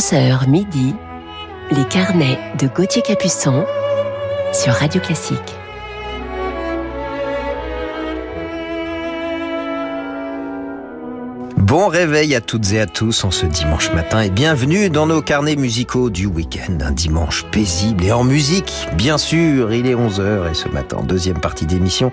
11h midi, les carnets de Gauthier Capuçon sur Radio Classique. Bon réveil à toutes et à tous en ce dimanche matin et bienvenue dans nos carnets musicaux du week-end. Un dimanche paisible et en musique, bien sûr. Il est 11h et ce matin, deuxième partie d'émission,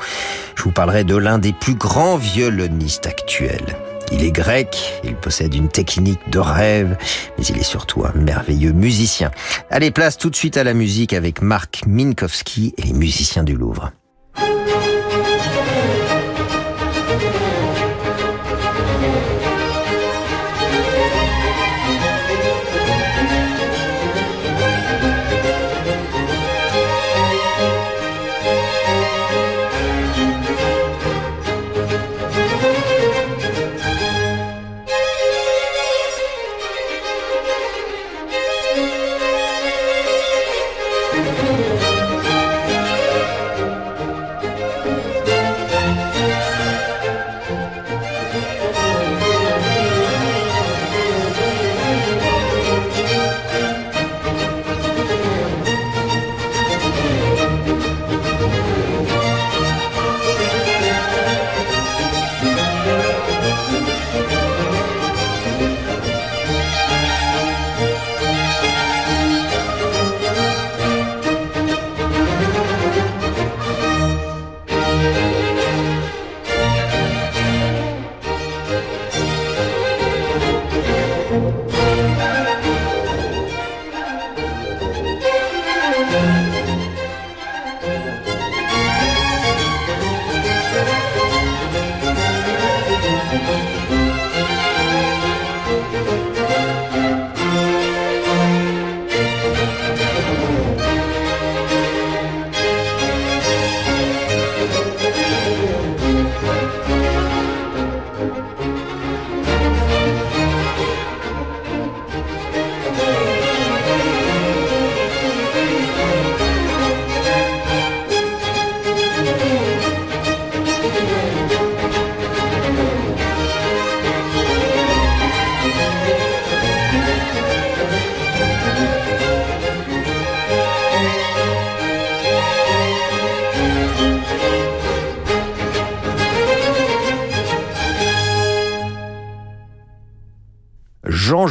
je vous parlerai de l'un des plus grands violonistes actuels. Il est grec, il possède une technique de rêve, mais il est surtout un merveilleux musicien. Allez, place tout de suite à la musique avec Marc Minkowski et les musiciens du Louvre.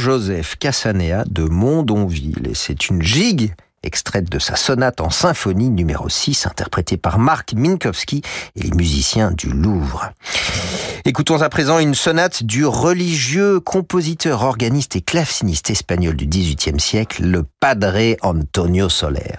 Jean-Joseph Cassanea de Mondonville. C'est une gigue extraite de sa sonate en symphonie numéro 6, interprétée par Marc Minkowski et les musiciens du Louvre. Écoutons à présent une sonate du religieux compositeur, organiste et claveciniste espagnol du XVIIIe siècle, le Padre Antonio Soler.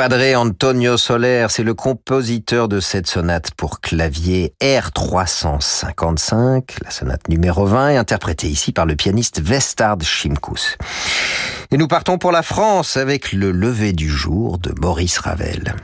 Padre Antonio Soler, c'est le compositeur de cette sonate pour clavier R355, la sonate numéro 20, interprétée ici par le pianiste Vestard Schimkus. Et nous partons pour la France avec le lever du jour de Maurice Ravel.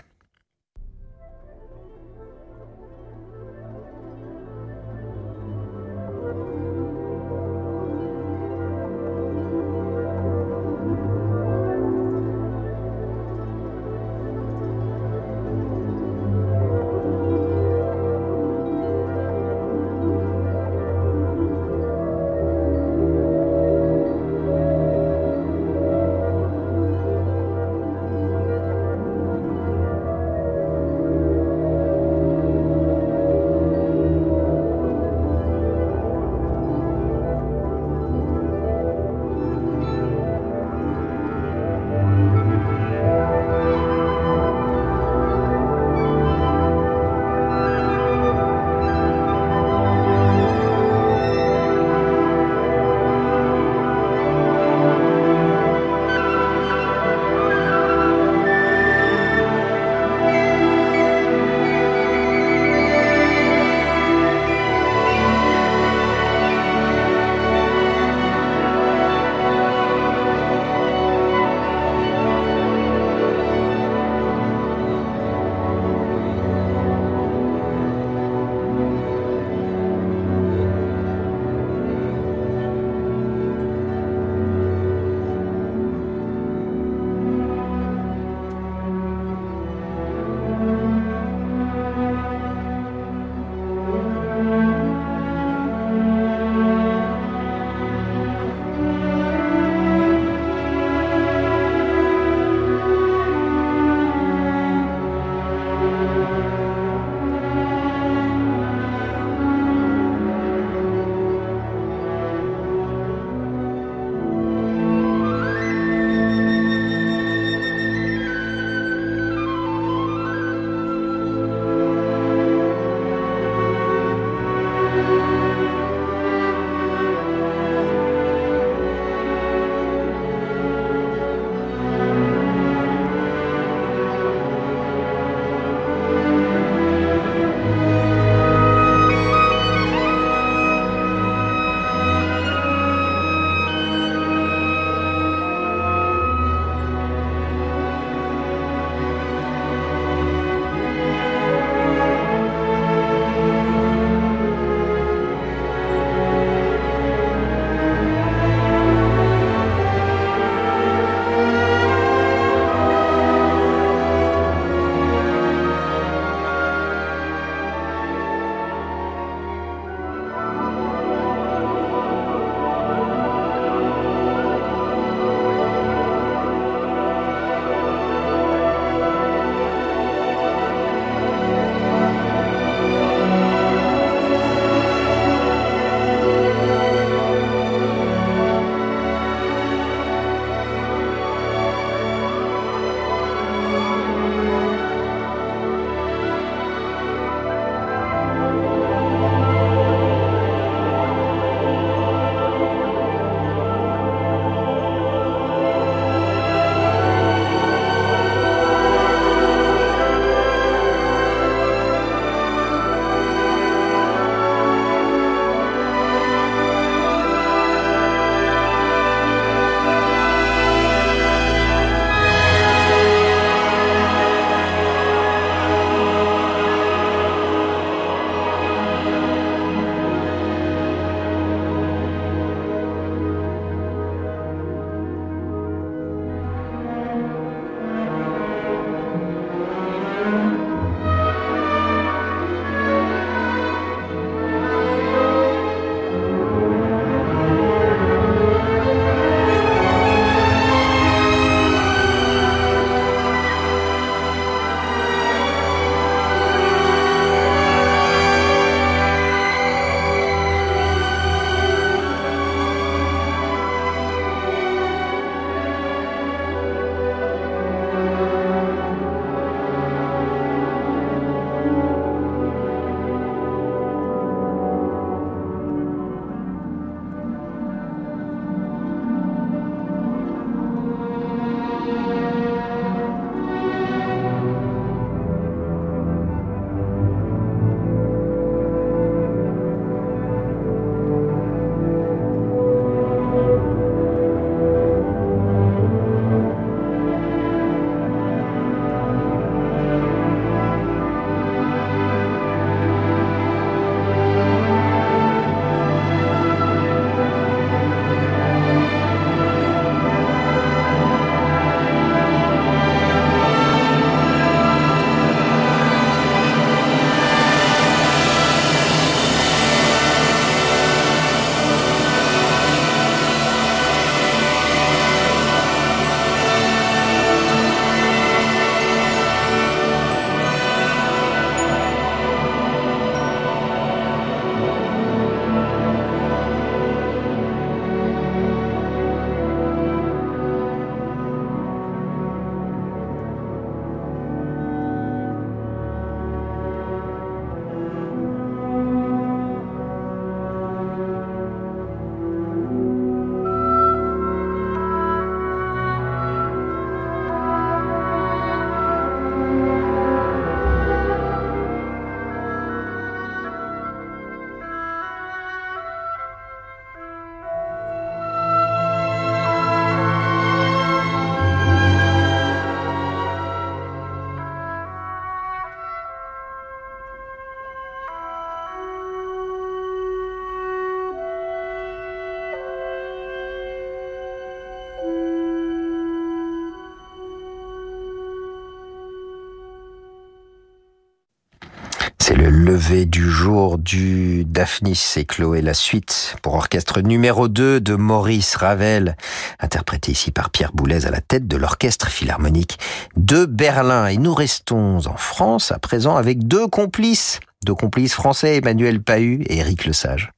Du jour du Daphnis et Chloé, la suite pour orchestre numéro 2 de Maurice Ravel, interprété ici par Pierre Boulez à la tête de l'orchestre philharmonique de Berlin. Et nous restons en France à présent avec deux complices, deux complices français, Emmanuel Pahu et Éric Lesage.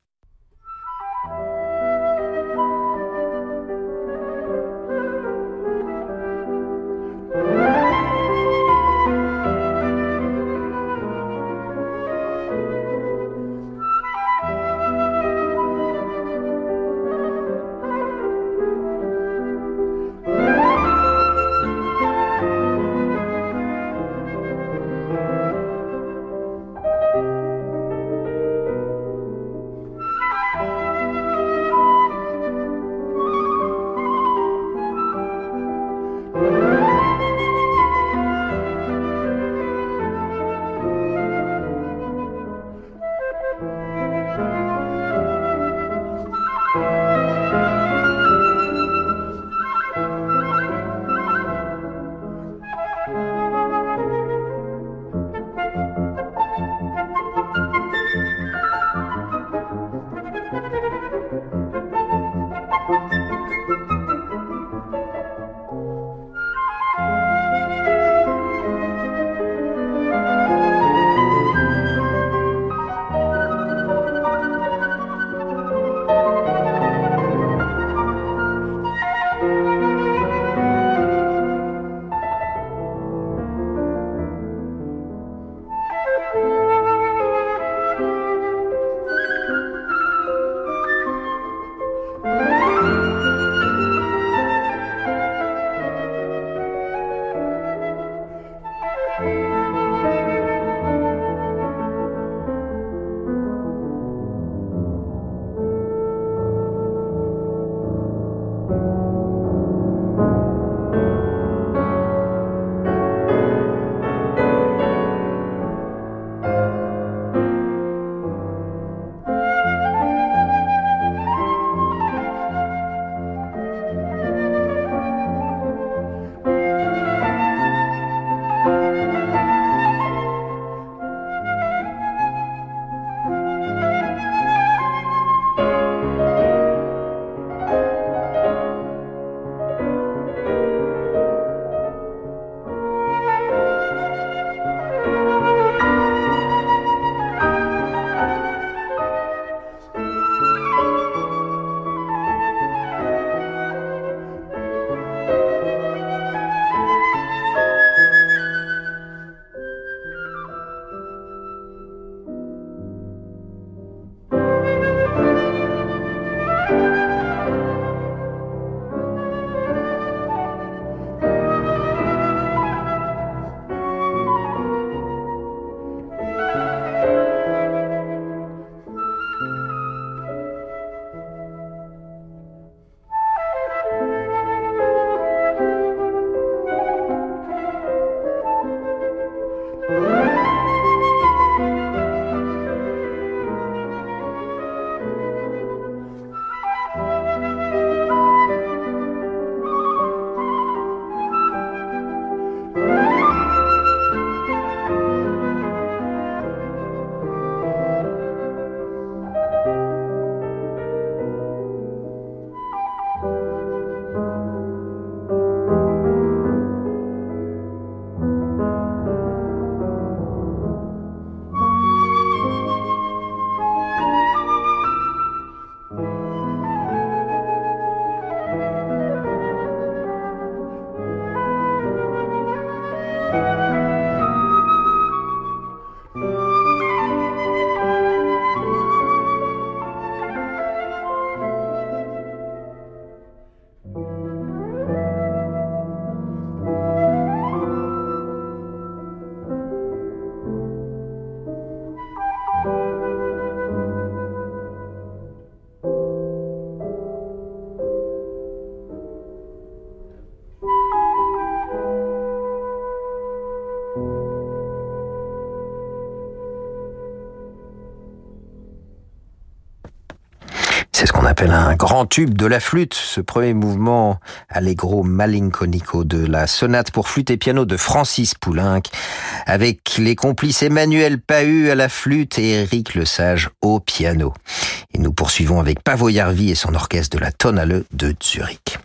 Ce qu'on appelle un grand tube de la flûte, ce premier mouvement allegro malinconico de la sonate pour flûte et piano de Francis Poulenc, avec les complices Emmanuel Pahu à la flûte et Eric Lesage au piano. Et nous poursuivons avec Pavo Jarvi et son orchestre de la Tonale de Zurich.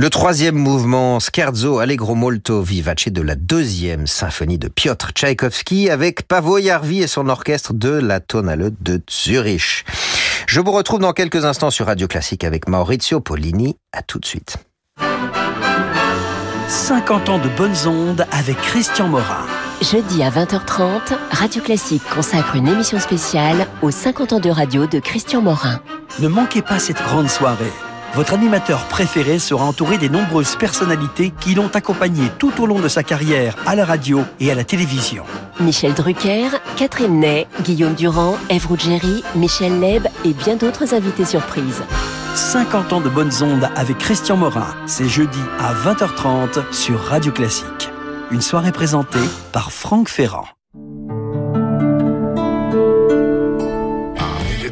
Le troisième mouvement, Scherzo Allegro Molto Vivace de la deuxième symphonie de Piotr Tchaïkovski avec Pavo Jarvi et son orchestre de la Tonale de Zurich. Je vous retrouve dans quelques instants sur Radio Classique avec Maurizio Pollini. À tout de suite. 50 ans de bonnes ondes avec Christian Morin. Jeudi à 20h30, Radio Classique consacre une émission spéciale aux 50 ans de radio de Christian Morin. Ne manquez pas cette grande soirée votre animateur préféré sera entouré des nombreuses personnalités qui l'ont accompagné tout au long de sa carrière à la radio et à la télévision. Michel Drucker, Catherine Ney, Guillaume Durand, Ève Ruggieri, Michel Leb et bien d'autres invités surprises. 50 ans de bonnes ondes avec Christian Morin, c'est jeudi à 20h30 sur Radio Classique. Une soirée présentée par Franck Ferrand.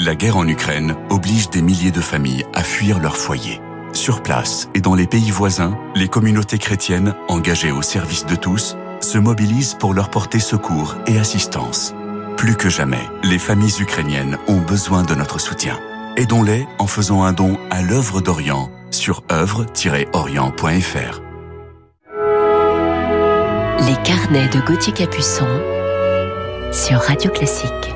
La guerre en Ukraine oblige des milliers de familles à fuir leur foyer. Sur place et dans les pays voisins, les communautés chrétiennes, engagées au service de tous, se mobilisent pour leur porter secours et assistance. Plus que jamais, les familles ukrainiennes ont besoin de notre soutien. Aidons-les en faisant un don à l'œuvre d'Orient sur œuvre-orient.fr. Les carnets de Gauthier Capuçon sur Radio Classique.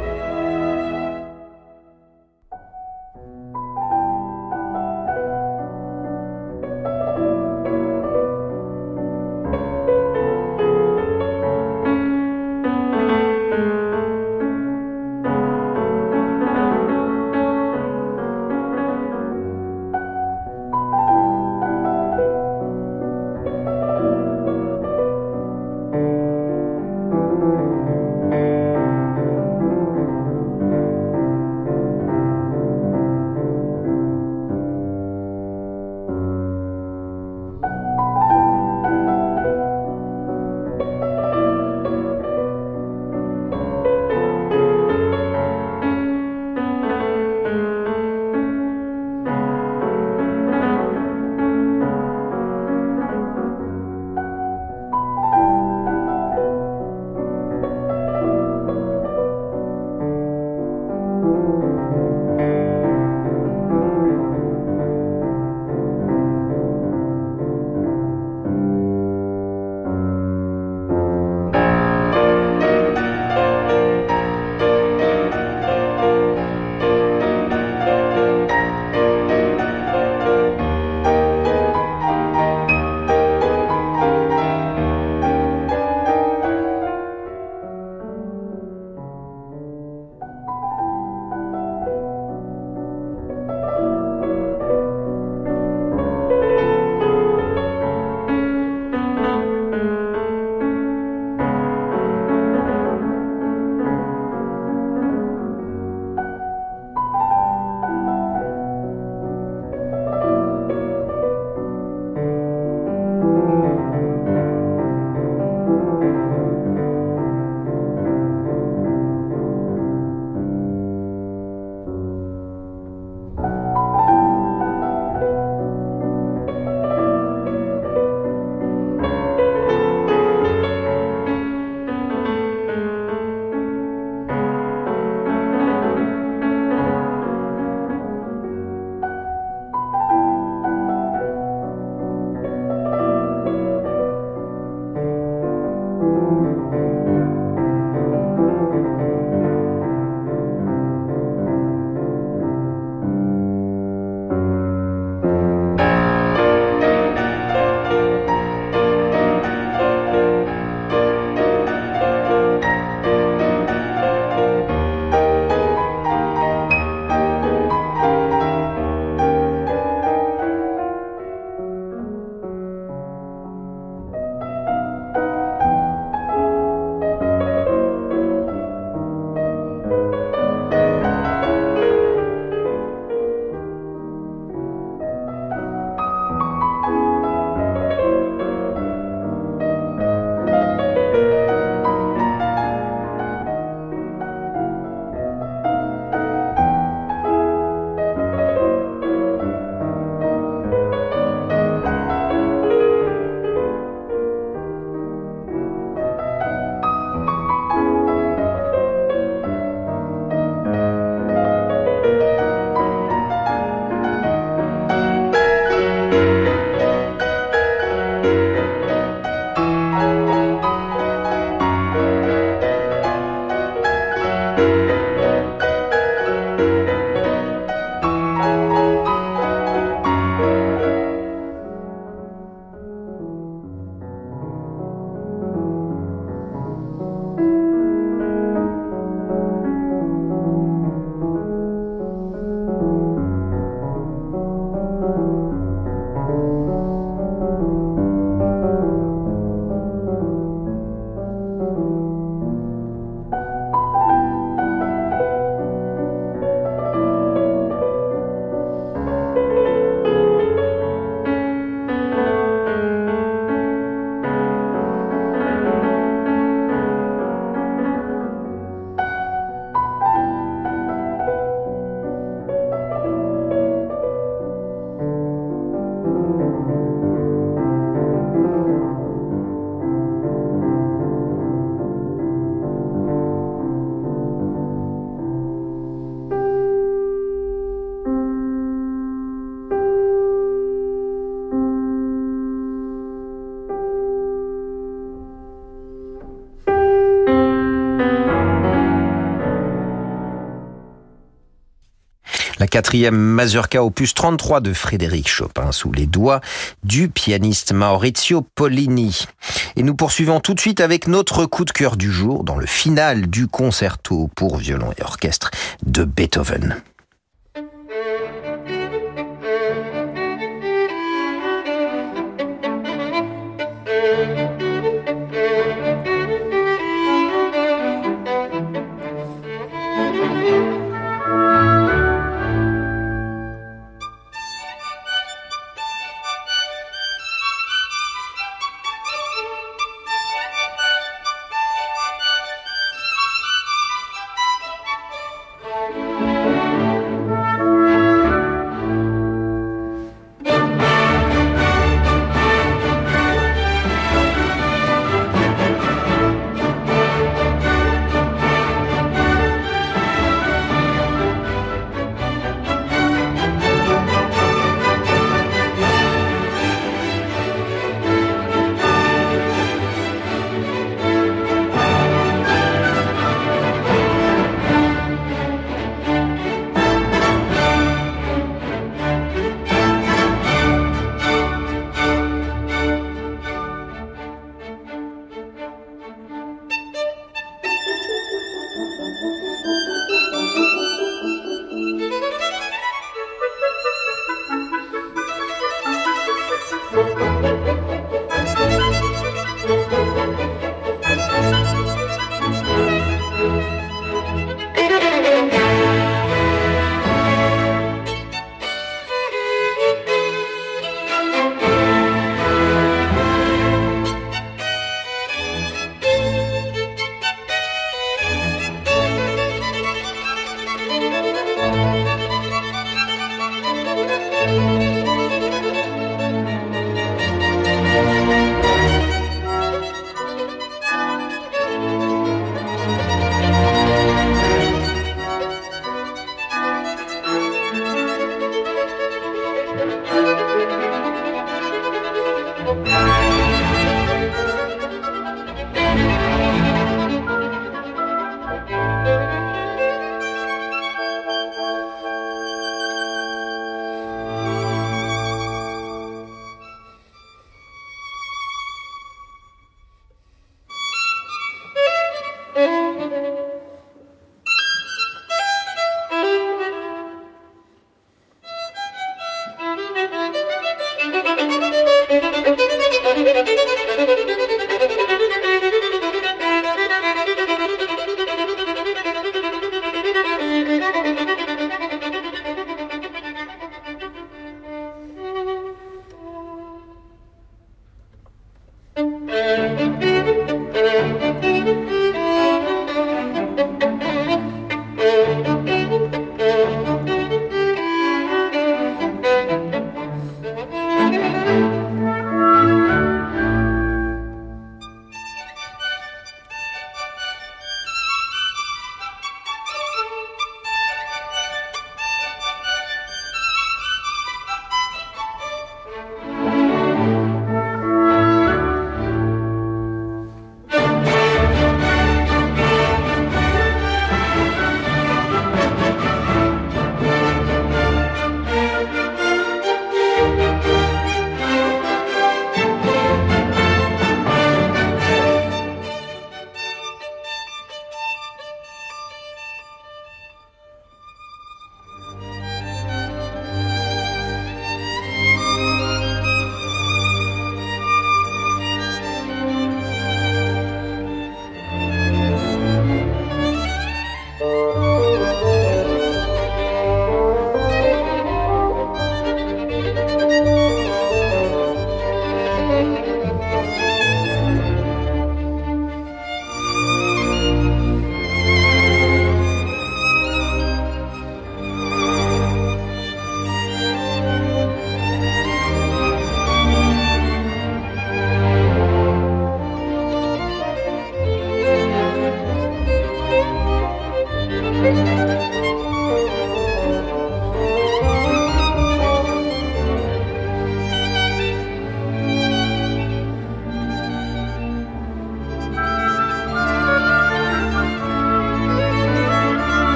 Quatrième mazurka opus 33 de Frédéric Chopin sous les doigts du pianiste Maurizio Pollini. Et nous poursuivons tout de suite avec notre coup de cœur du jour dans le final du concerto pour violon et orchestre de Beethoven.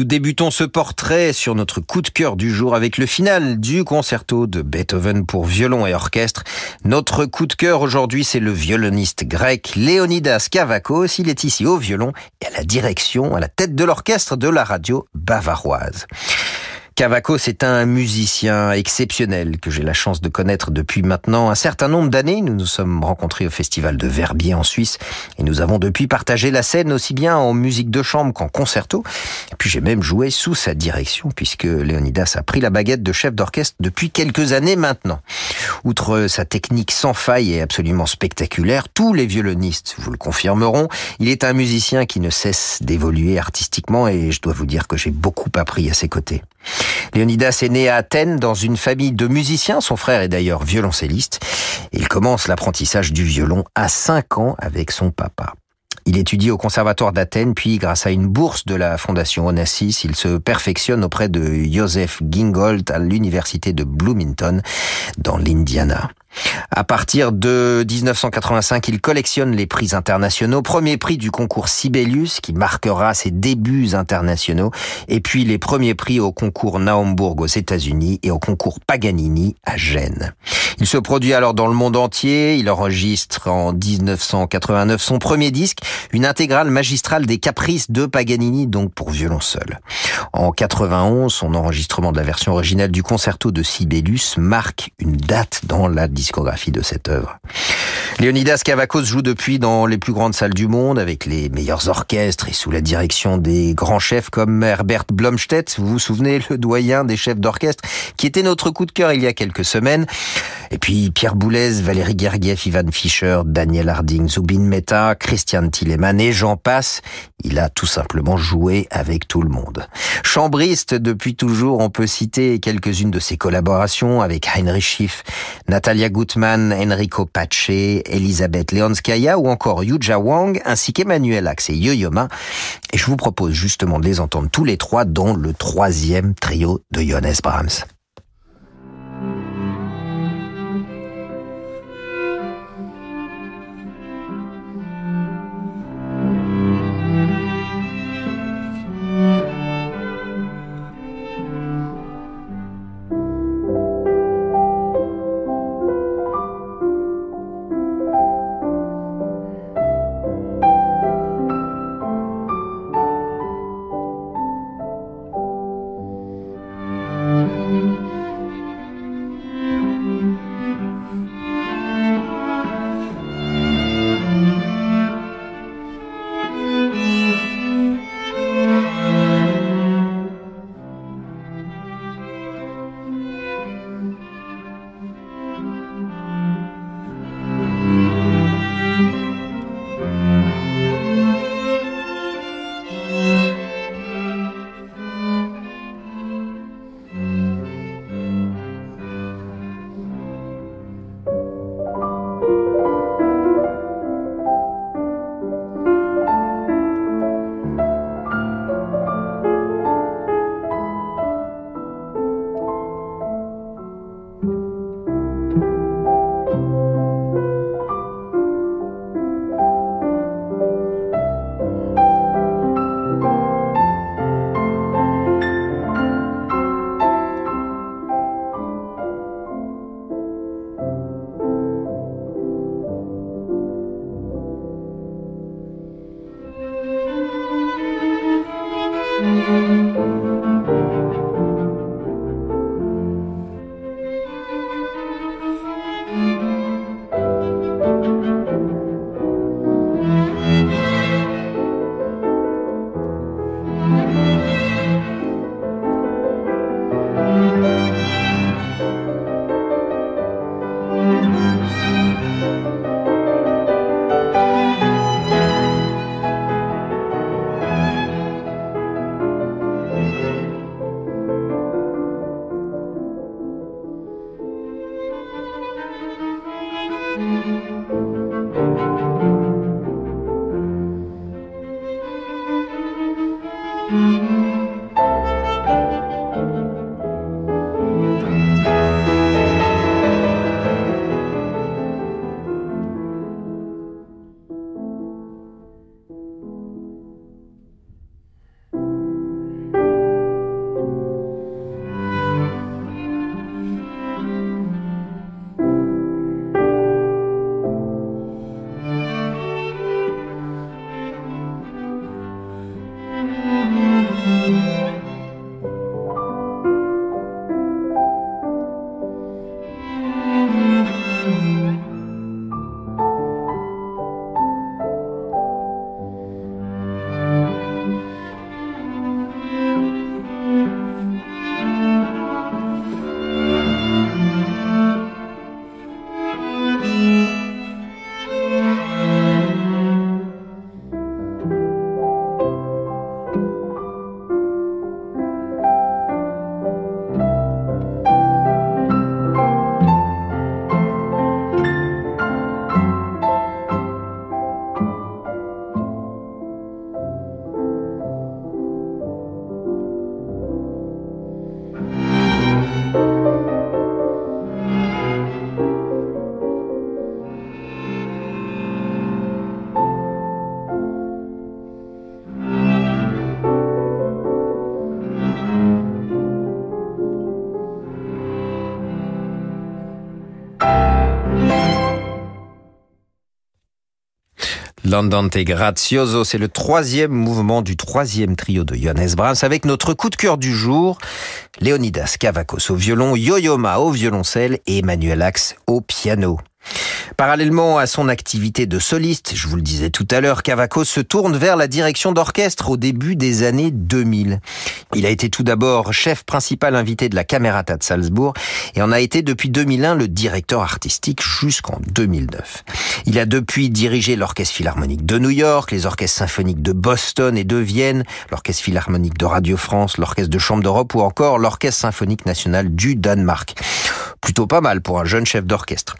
Nous débutons ce portrait sur notre coup de cœur du jour avec le final du concerto de Beethoven pour violon et orchestre. Notre coup de cœur aujourd'hui, c'est le violoniste grec Leonidas Kavakos. Il est ici au violon et à la direction, à la tête de l'orchestre de la radio bavaroise. Cavaco, c'est un musicien exceptionnel que j'ai la chance de connaître depuis maintenant un certain nombre d'années. Nous nous sommes rencontrés au festival de Verbier en Suisse et nous avons depuis partagé la scène aussi bien en musique de chambre qu'en concerto. Et puis j'ai même joué sous sa direction puisque Léonidas a pris la baguette de chef d'orchestre depuis quelques années maintenant. Outre sa technique sans faille et absolument spectaculaire, tous les violonistes vous le confirmeront, il est un musicien qui ne cesse d'évoluer artistiquement et je dois vous dire que j'ai beaucoup appris à ses côtés. Léonidas est né à Athènes dans une famille de musiciens. Son frère est d'ailleurs violoncelliste. Il commence l'apprentissage du violon à 5 ans avec son papa. Il étudie au conservatoire d'Athènes, puis grâce à une bourse de la fondation Onassis, il se perfectionne auprès de Joseph Gingold à l'université de Bloomington dans l'Indiana. À partir de 1985, il collectionne les prix internationaux. Premier prix du concours Sibelius, qui marquera ses débuts internationaux, et puis les premiers prix au concours Naumburg aux États-Unis et au concours Paganini à Gênes. Il se produit alors dans le monde entier. Il enregistre en 1989 son premier disque, une intégrale magistrale des caprices de Paganini, donc pour violon seul. En 91, son enregistrement de la version originale du concerto de Sibelius marque une date dans la discographie de cette œuvre. Leonidas Kavakos joue depuis dans les plus grandes salles du monde avec les meilleurs orchestres et sous la direction des grands chefs comme Herbert Blomstedt, vous vous souvenez, le doyen des chefs d'orchestre, qui était notre coup de cœur il y a quelques semaines. Et puis Pierre Boulez, Valérie Gergiev, Ivan Fischer, Daniel Harding, Zubin Mehta, Christian Tillemann et j'en passe. Il a tout simplement joué avec tout le monde. Chambriste depuis toujours, on peut citer quelques-unes de ses collaborations avec Heinrich Schiff, Natalia Gutmann, Enrico Pace, Elisabeth Leonskaya ou encore Yuja Wang, ainsi qu'Emmanuel Axe et Yo-Yo Et je vous propose justement de les entendre tous les trois dans le troisième trio de Johannes Brahms. L'Andante Grazioso, c'est le troisième mouvement du troisième trio de Johannes Brahms avec notre coup de cœur du jour, Leonidas Kavakos au violon, Yo-Yo Ma au violoncelle et Emmanuel Axe au piano. Parallèlement à son activité de soliste, je vous le disais tout à l'heure, Cavaco se tourne vers la direction d'orchestre au début des années 2000. Il a été tout d'abord chef principal invité de la Camerata de Salzbourg et en a été depuis 2001 le directeur artistique jusqu'en 2009. Il a depuis dirigé l'Orchestre Philharmonique de New York, les orchestres symphoniques de Boston et de Vienne, l'Orchestre Philharmonique de Radio France, l'Orchestre de Chambre d'Europe ou encore l'Orchestre Symphonique National du Danemark. Plutôt pas mal pour un jeune chef d'orchestre.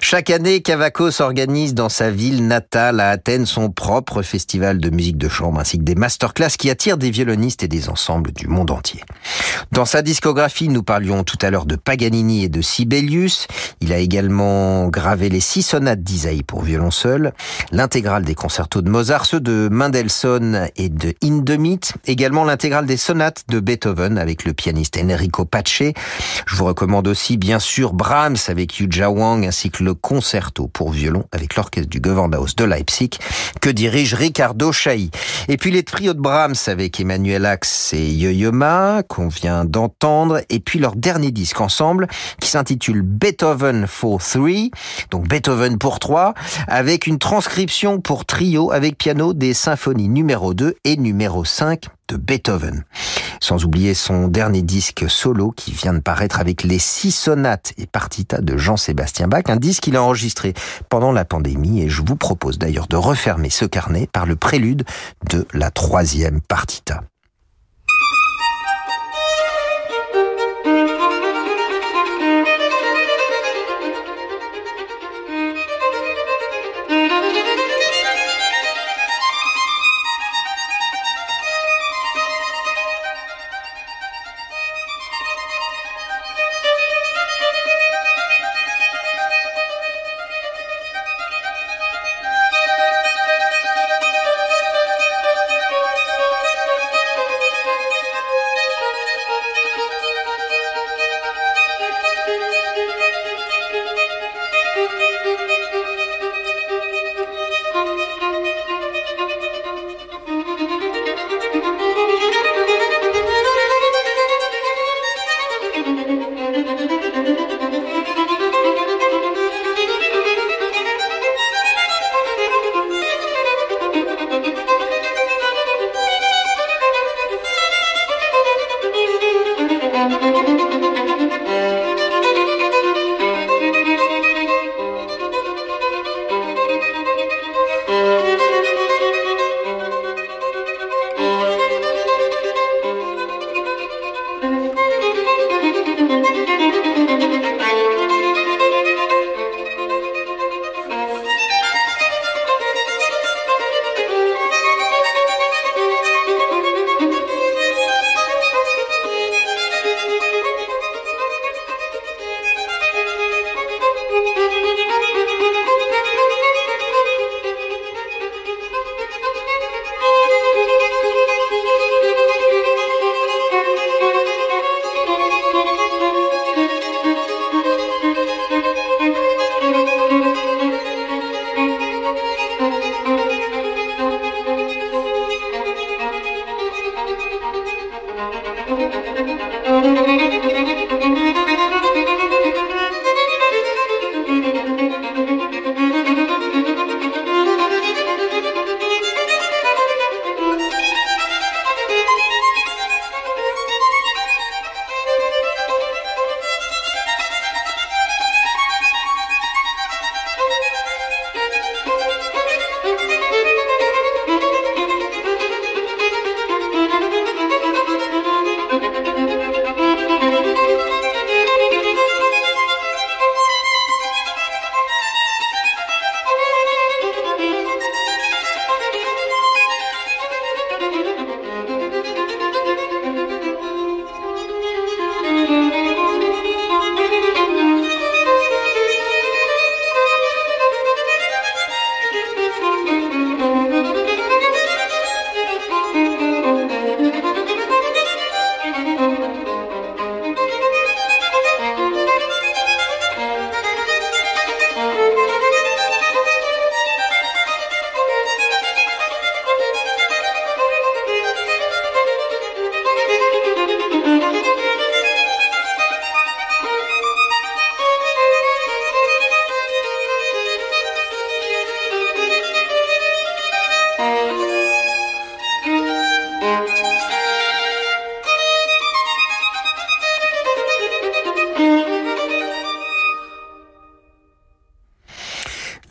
Chaque année, Cavacos organise dans sa ville natale à Athènes son propre festival de musique de chambre ainsi que des masterclass qui attirent des violonistes et des ensembles du monde entier. Dans sa discographie, nous parlions tout à l'heure de Paganini et de Sibelius. Il a également gravé les six sonates d'Isaïe pour violon seul, l'intégrale des concertos de Mozart, ceux de Mendelssohn et de Hindemith, également l'intégrale des sonates de Beethoven avec le pianiste Enrico Pace. Je vous recommande aussi bien sûr Brahms avec Yuja Wang ainsi que le pour violon avec l'orchestre du Gewandhaus de Leipzig que dirige Ricardo Chailly. Et puis les trios de Brahms avec Emmanuel Axe et Yo-Yo qu'on vient d'entendre et puis leur dernier disque ensemble qui s'intitule Beethoven for Three, donc Beethoven pour trois, avec une transcription pour trio avec piano des symphonies numéro 2 et numéro 5 de Beethoven. Sans oublier son dernier disque solo qui vient de paraître avec les six sonates et partitas de Jean-Sébastien Bach, un disque qu'il a enregistré pendant la pandémie et je vous propose d'ailleurs de refermer ce carnet par le prélude de la troisième partita.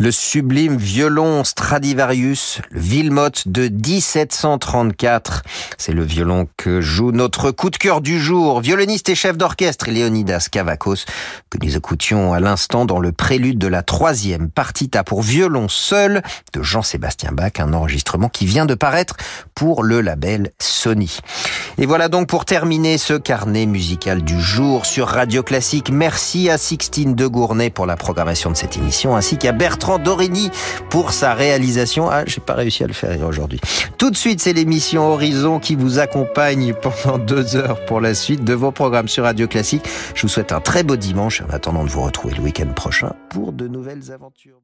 Le sublime violon Stradivarius, le de 1734. C'est le violon que joue notre coup de cœur du jour, violoniste et chef d'orchestre Léonidas Kavakos, que nous écoutions à l'instant dans le prélude de la troisième partita pour violon seul de Jean-Sébastien Bach, un enregistrement qui vient de paraître pour le label Sony. Et voilà donc pour terminer ce carnet musical du jour sur Radio Classique. Merci à Sixtine de Gournay pour la programmation de cette émission, ainsi qu'à Bertrand Dorigny pour sa réalisation. Ah, j'ai pas réussi à le faire aujourd'hui. Tout de suite, c'est l'émission Horizon qui vous accompagne pendant deux heures pour la suite de vos programmes sur Radio Classique. Je vous souhaite un très beau dimanche en attendant de vous retrouver le week-end prochain pour de nouvelles aventures.